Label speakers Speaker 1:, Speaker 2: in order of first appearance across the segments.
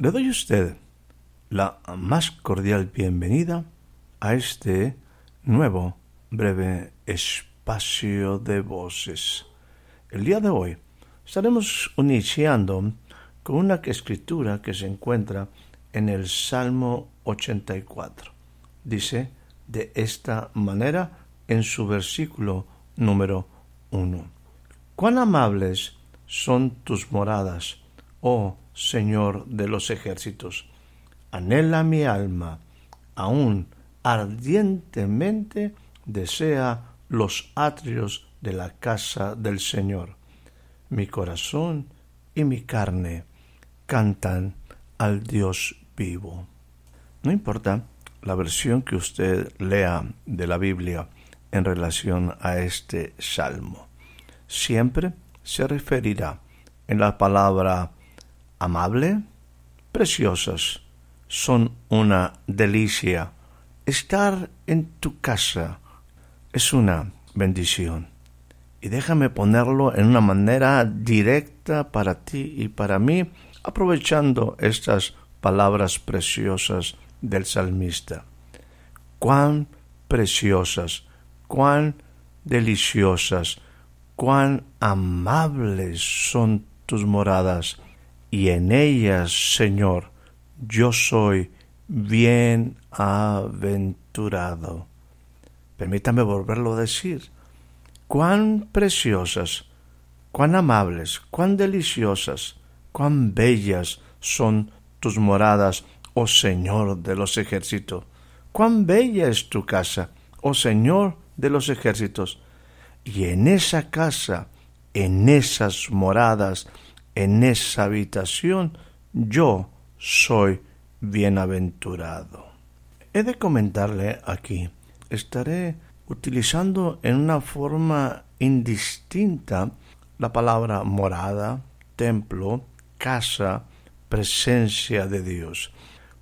Speaker 1: Le doy a usted la más cordial bienvenida a este nuevo breve espacio de voces. El día de hoy estaremos iniciando con una escritura que se encuentra en el Salmo 84. Dice de esta manera en su versículo número 1. Cuán amables son tus moradas, oh Señor de los ejércitos. Anhela mi alma, aún ardientemente desea los atrios de la casa del Señor. Mi corazón y mi carne cantan al Dios vivo. No importa la versión que usted lea de la Biblia en relación a este salmo. Siempre se referirá en la palabra amable, preciosas, son una delicia. Estar en tu casa es una bendición. Y déjame ponerlo en una manera directa para ti y para mí, aprovechando estas palabras preciosas del salmista. Cuán preciosas, cuán deliciosas, cuán amables son tus moradas y en ellas, Señor, yo soy bienaventurado. Permítame volverlo a decir. Cuán preciosas, cuán amables, cuán deliciosas, cuán bellas son tus moradas, oh Señor de los ejércitos. Cuán bella es tu casa, oh Señor de los ejércitos. Y en esa casa, en esas moradas, en esa habitación yo soy bienaventurado. He de comentarle aquí, estaré utilizando en una forma indistinta la palabra morada, templo, casa, presencia de Dios.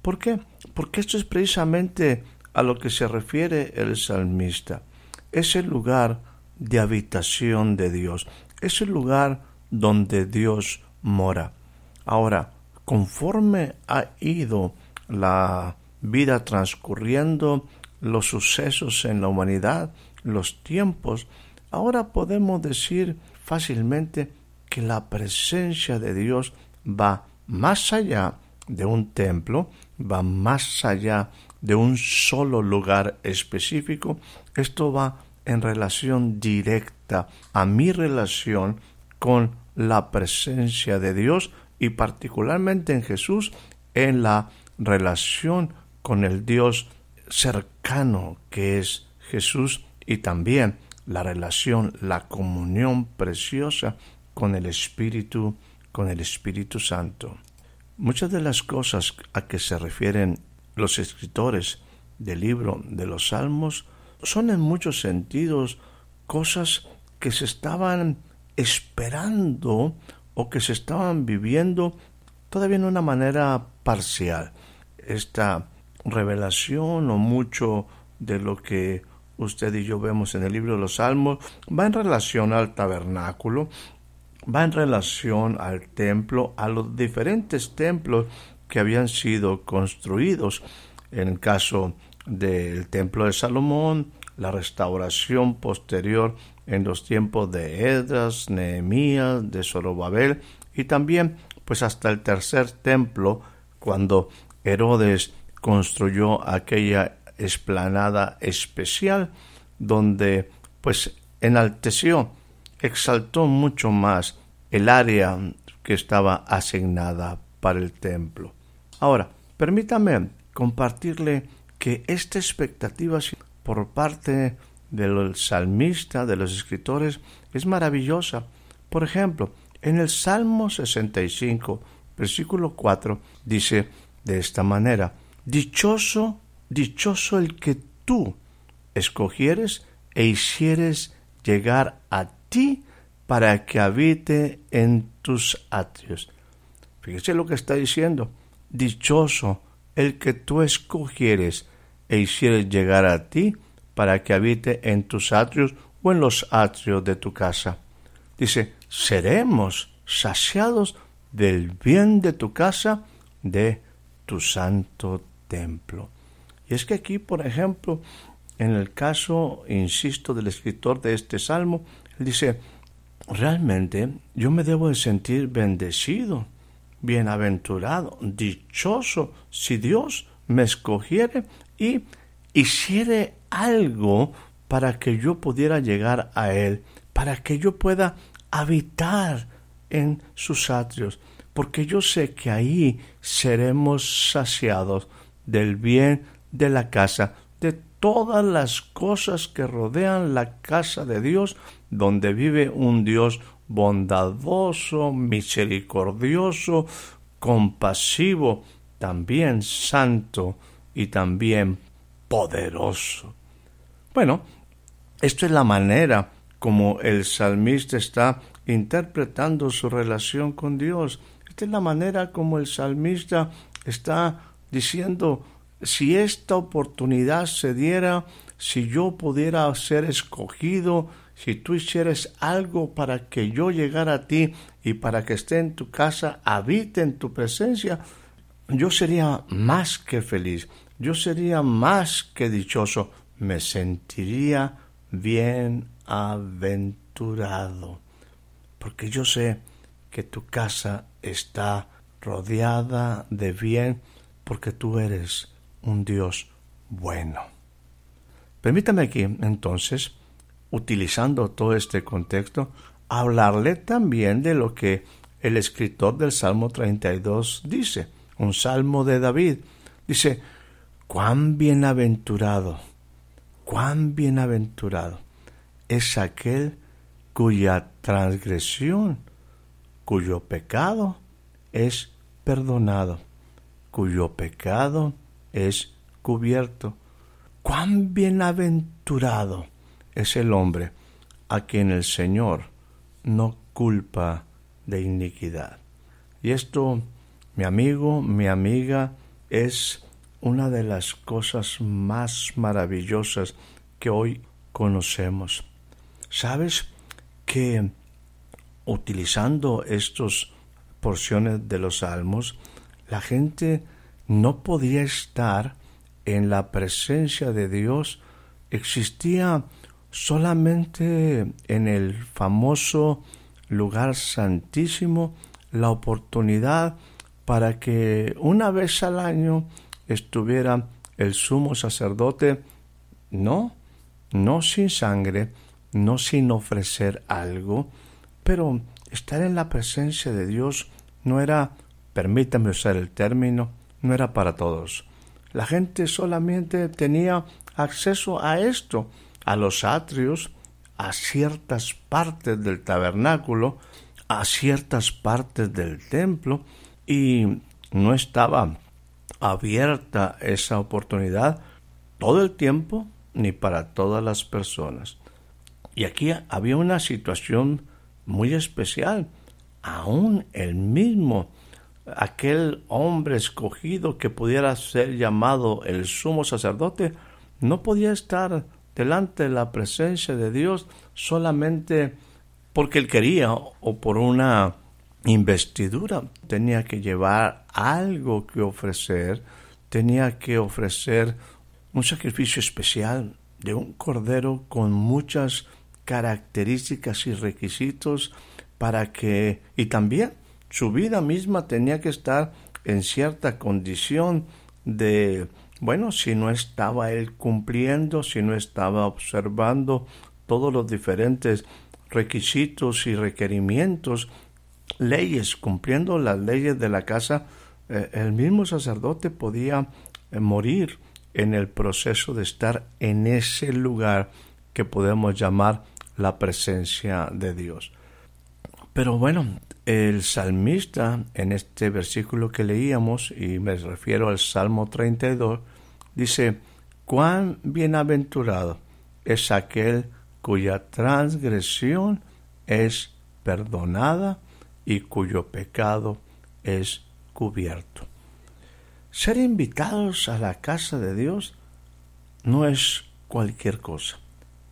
Speaker 1: ¿Por qué? Porque esto es precisamente a lo que se refiere el salmista. Es el lugar de habitación de Dios, es el lugar donde Dios mora. Ahora, conforme ha ido la vida transcurriendo, los sucesos en la humanidad, los tiempos, ahora podemos decir fácilmente que la presencia de Dios va más allá de un templo, va más allá de un solo lugar específico, esto va en relación directa a mi relación con la presencia de Dios y particularmente en Jesús en la relación con el Dios cercano que es Jesús y también la relación, la comunión preciosa con el Espíritu, con el Espíritu Santo. Muchas de las cosas a que se refieren los escritores del libro de los Salmos son en muchos sentidos cosas que se estaban esperando o que se estaban viviendo todavía en una manera parcial. Esta revelación o mucho de lo que usted y yo vemos en el libro de los Salmos va en relación al tabernáculo, va en relación al templo, a los diferentes templos que habían sido construidos. En el caso del templo de Salomón, la restauración posterior en los tiempos de Edras, Nehemías, de Zorobabel y también pues hasta el tercer templo cuando Herodes construyó aquella esplanada especial donde pues enalteció, exaltó mucho más el área que estaba asignada para el templo. Ahora, permítame compartirle que esta expectativa por parte del salmista, de los escritores, es maravillosa. Por ejemplo, en el Salmo 65, versículo 4, dice de esta manera, Dichoso, dichoso el que tú escogieres e hicieres llegar a ti para que habite en tus atrios. Fíjese lo que está diciendo. Dichoso el que tú escogieres e hicieres llegar a ti para que habite en tus atrios o en los atrios de tu casa. Dice, seremos saciados del bien de tu casa, de tu santo templo. Y es que aquí, por ejemplo, en el caso, insisto, del escritor de este salmo, él dice, realmente yo me debo de sentir bendecido, bienaventurado, dichoso, si Dios me escogiere y hiciere algo para que yo pudiera llegar a Él, para que yo pueda habitar en sus atrios, porque yo sé que ahí seremos saciados del bien de la casa, de todas las cosas que rodean la casa de Dios, donde vive un Dios bondadoso, misericordioso, compasivo, también santo y también poderoso. Bueno, esto es la manera como el salmista está interpretando su relación con Dios. Esta es la manera como el salmista está diciendo, si esta oportunidad se diera, si yo pudiera ser escogido, si tú hicieras algo para que yo llegara a ti y para que esté en tu casa, habite en tu presencia, yo sería más que feliz, yo sería más que dichoso, me sentiría bienaventurado, porque yo sé que tu casa está rodeada de bien, porque tú eres un Dios bueno. Permítame aquí, entonces, utilizando todo este contexto, hablarle también de lo que el escritor del Salmo 32 dice, un salmo de David. Dice, cuán bienaventurado, cuán bienaventurado es aquel cuya transgresión, cuyo pecado es perdonado, cuyo pecado es cubierto. Cuán bienaventurado es el hombre a quien el Señor no culpa de iniquidad. Y esto, mi amigo, mi amiga, es una de las cosas más maravillosas que hoy conocemos. ¿Sabes que utilizando estas porciones de los salmos, la gente no podía estar en la presencia de Dios, existía solamente en el famoso lugar santísimo la oportunidad para que una vez al año estuviera el sumo sacerdote, no, no sin sangre, no sin ofrecer algo, pero estar en la presencia de Dios no era, permítame usar el término, no era para todos. La gente solamente tenía acceso a esto, a los atrios, a ciertas partes del tabernáculo, a ciertas partes del templo, y no estaba abierta esa oportunidad todo el tiempo ni para todas las personas. Y aquí había una situación muy especial. Aún el mismo aquel hombre escogido que pudiera ser llamado el sumo sacerdote no podía estar delante de la presencia de Dios solamente porque él quería o por una investidura. Tenía que llevar algo que ofrecer, tenía que ofrecer un sacrificio especial de un cordero con muchas características y requisitos para que y también su vida misma tenía que estar en cierta condición de, bueno, si no estaba él cumpliendo, si no estaba observando todos los diferentes requisitos y requerimientos, leyes, cumpliendo las leyes de la casa, eh, el mismo sacerdote podía eh, morir en el proceso de estar en ese lugar que podemos llamar la presencia de Dios. Pero bueno, el salmista en este versículo que leíamos, y me refiero al Salmo 32, dice, cuán bienaventurado es aquel cuya transgresión es perdonada y cuyo pecado es cubierto. Ser invitados a la casa de Dios no es cualquier cosa.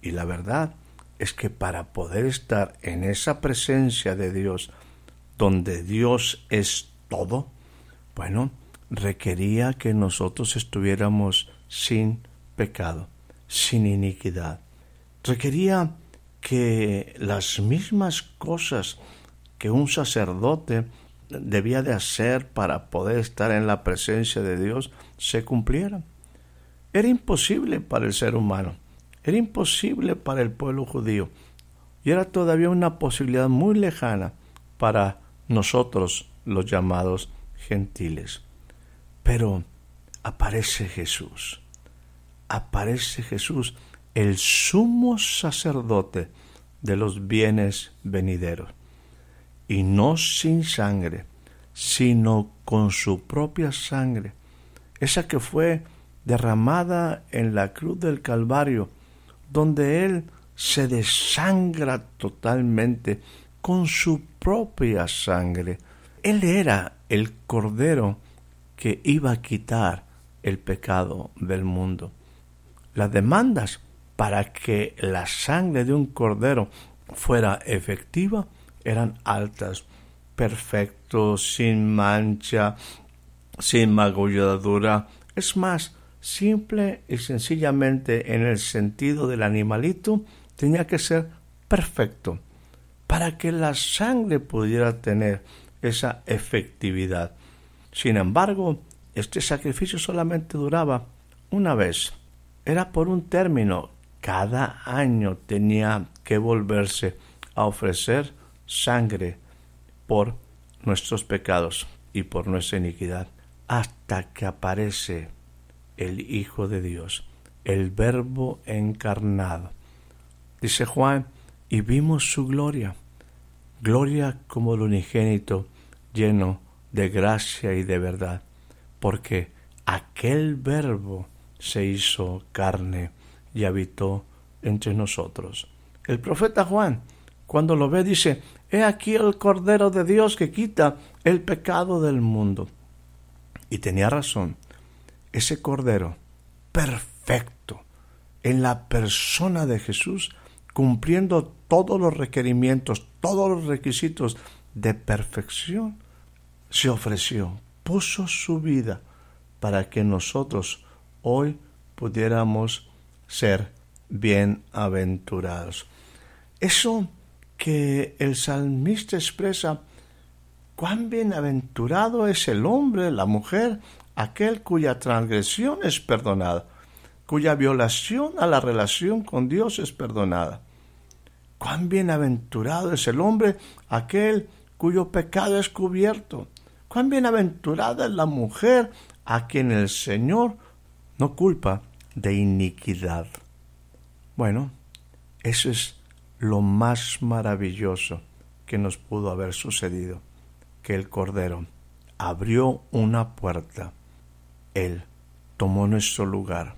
Speaker 1: Y la verdad es que para poder estar en esa presencia de Dios, donde Dios es todo, bueno, requería que nosotros estuviéramos sin pecado, sin iniquidad. Requería que las mismas cosas que un sacerdote debía de hacer para poder estar en la presencia de Dios se cumplieran. Era imposible para el ser humano, era imposible para el pueblo judío y era todavía una posibilidad muy lejana para nosotros los llamados gentiles. Pero aparece Jesús, aparece Jesús, el sumo sacerdote de los bienes venideros, y no sin sangre, sino con su propia sangre, esa que fue derramada en la cruz del Calvario, donde Él se desangra totalmente con su propia sangre. Él era el Cordero que iba a quitar el pecado del mundo. Las demandas para que la sangre de un Cordero fuera efectiva eran altas, perfecto, sin mancha, sin magulladura. Es más, simple y sencillamente en el sentido del animalito, tenía que ser perfecto para que la sangre pudiera tener esa efectividad. Sin embargo, este sacrificio solamente duraba una vez. Era por un término. Cada año tenía que volverse a ofrecer sangre por nuestros pecados y por nuestra iniquidad, hasta que aparece el Hijo de Dios, el Verbo encarnado. Dice Juan, y vimos su gloria, gloria como el unigénito, lleno de gracia y de verdad, porque aquel Verbo se hizo carne y habitó entre nosotros. El profeta Juan, cuando lo ve, dice, He aquí el Cordero de Dios que quita el pecado del mundo. Y tenía razón, ese Cordero perfecto en la persona de Jesús, cumpliendo todos los requerimientos, todos los requisitos de perfección, se ofreció, puso su vida para que nosotros hoy pudiéramos ser bienaventurados. Eso que el salmista expresa, cuán bienaventurado es el hombre, la mujer, aquel cuya transgresión es perdonada, cuya violación a la relación con Dios es perdonada. Cuán bienaventurado es el hombre, aquel cuyo pecado es cubierto. Cuán bienaventurada es la mujer a quien el Señor no culpa de iniquidad. Bueno, eso es lo más maravilloso que nos pudo haber sucedido, que el Cordero abrió una puerta él tomó nuestro lugar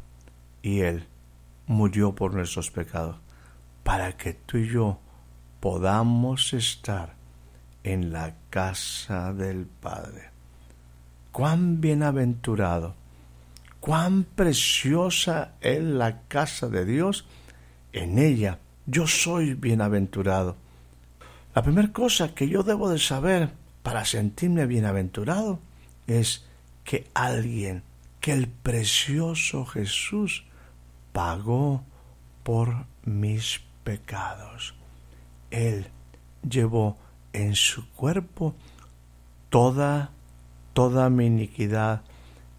Speaker 1: y Él murió por nuestros pecados, para que tú y yo podamos estar en la casa del Padre. Cuán bienaventurado, cuán preciosa es la casa de Dios, en ella yo soy bienaventurado. La primera cosa que yo debo de saber para sentirme bienaventurado es que alguien que el precioso Jesús pagó por mis pecados. Él llevó en su cuerpo toda, toda mi iniquidad.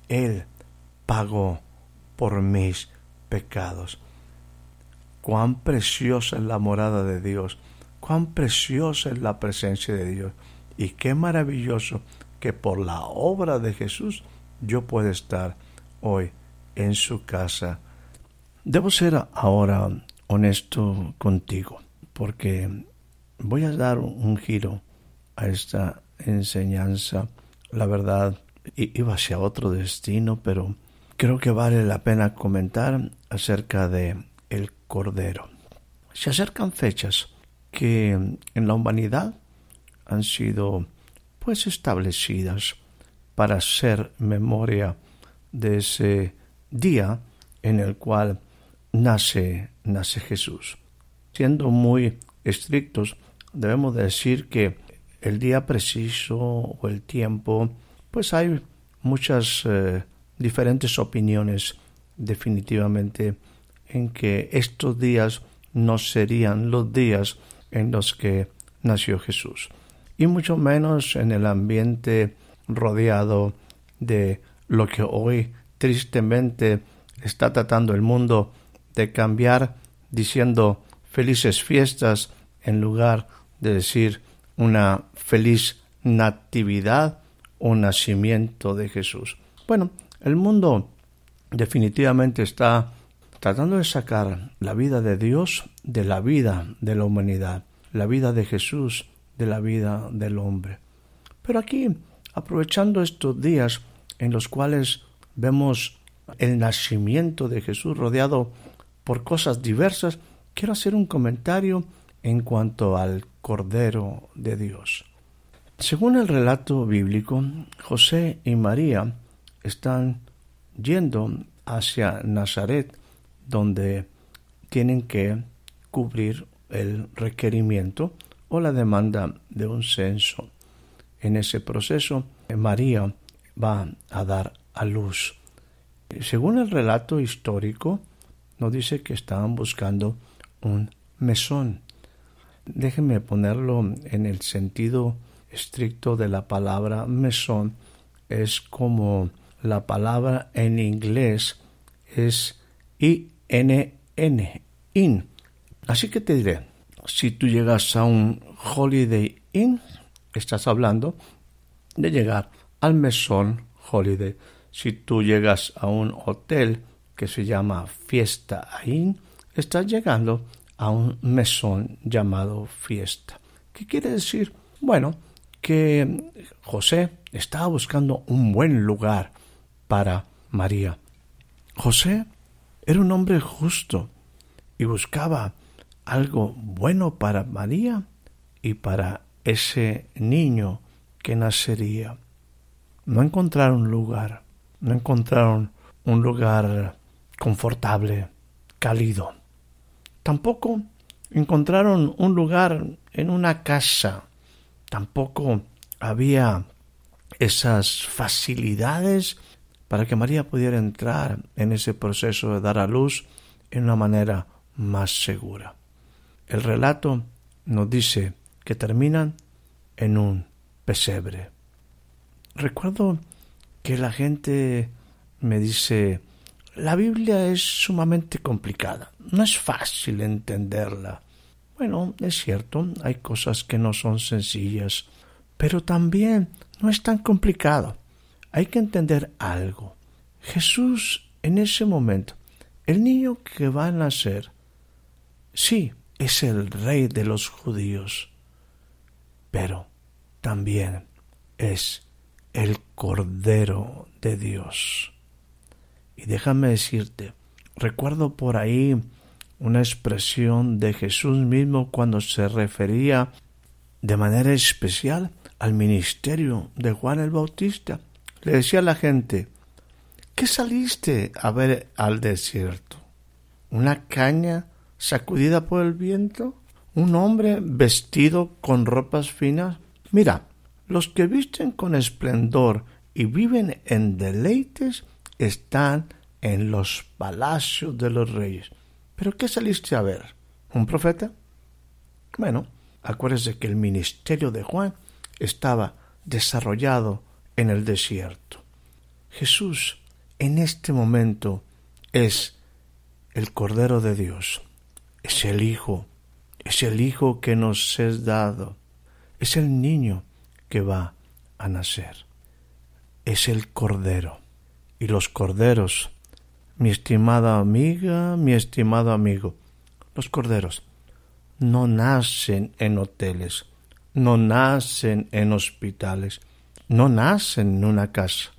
Speaker 1: Él pagó por mis pecados. Cuán preciosa es la morada de Dios, cuán preciosa es la presencia de Dios y qué maravilloso que por la obra de Jesús yo puedo estar hoy en su casa. Debo hacer ahora honesto contigo, porque voy a dar un giro a esta enseñanza. La verdad, iba hacia otro destino, pero creo que vale la pena comentar acerca de Cordero. Se acercan fechas que en la humanidad han sido pues establecidas para hacer memoria de ese día en el cual nace, nace Jesús. Siendo muy estrictos, debemos decir que el día preciso o el tiempo, pues hay muchas eh, diferentes opiniones definitivamente en que estos días no serían los días en los que nació Jesús, y mucho menos en el ambiente rodeado de lo que hoy tristemente está tratando el mundo de cambiar diciendo felices fiestas en lugar de decir una feliz natividad o nacimiento de Jesús. Bueno, el mundo definitivamente está tratando de sacar la vida de Dios de la vida de la humanidad, la vida de Jesús de la vida del hombre. Pero aquí, aprovechando estos días en los cuales vemos el nacimiento de Jesús rodeado por cosas diversas, quiero hacer un comentario en cuanto al Cordero de Dios. Según el relato bíblico, José y María están yendo hacia Nazaret, donde tienen que cubrir el requerimiento o la demanda de un censo. En ese proceso, María va a dar a luz. Según el relato histórico, nos dice que estaban buscando un mesón. Déjenme ponerlo en el sentido estricto de la palabra mesón. Es como la palabra en inglés es I-N-N, in. Así que te diré, si tú llegas a un Holiday Inn, estás hablando de llegar al mesón Holiday. Si tú llegas a un hotel que se llama Fiesta Inn, estás llegando a un mesón llamado Fiesta. ¿Qué quiere decir? Bueno, que José estaba buscando un buen lugar para María. José era un hombre justo y buscaba algo bueno para María y para ese niño que nacería. No encontraron lugar, no encontraron un lugar confortable, cálido. Tampoco encontraron un lugar en una casa. Tampoco había esas facilidades para que María pudiera entrar en ese proceso de dar a luz en una manera más segura. El relato nos dice que terminan en un pesebre. Recuerdo que la gente me dice, la Biblia es sumamente complicada, no es fácil entenderla. Bueno, es cierto, hay cosas que no son sencillas, pero también no es tan complicado. Hay que entender algo. Jesús en ese momento, el niño que va a nacer, sí, es el rey de los judíos, pero también es el Cordero de Dios. Y déjame decirte, recuerdo por ahí una expresión de Jesús mismo cuando se refería de manera especial al ministerio de Juan el Bautista. Le decía a la gente, ¿qué saliste a ver al desierto? ¿Una caña sacudida por el viento? ¿Un hombre vestido con ropas finas? Mira, los que visten con esplendor y viven en deleites están en los palacios de los reyes. ¿Pero qué saliste a ver? ¿Un profeta? Bueno, acuérdese que el ministerio de Juan estaba desarrollado en el desierto. Jesús en este momento es el Cordero de Dios es el Hijo, es el Hijo que nos es dado, es el niño que va a nacer, es el Cordero. Y los corderos, mi estimada amiga, mi estimado amigo, Los corderos no nacen en hoteles, no nacen en hospitales, no nacen en una casa.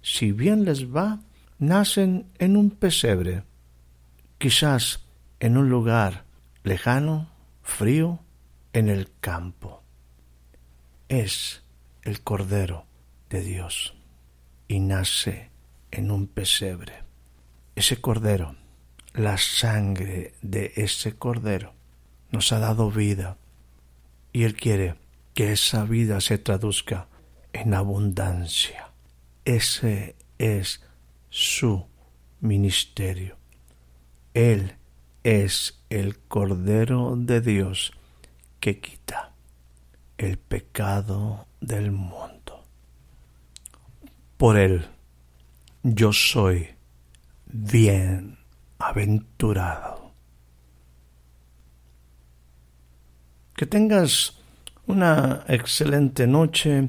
Speaker 1: Si bien les va, nacen en un pesebre, quizás en un lugar lejano, frío, en el campo. Es el Cordero de Dios y nace en un pesebre. Ese Cordero, la sangre de ese Cordero, nos ha dado vida y Él quiere que esa vida se traduzca en abundancia. Ese es su ministerio. Él es el Cordero de Dios que quita el pecado del mundo. Por Él yo soy bienaventurado. Que tengas una excelente noche,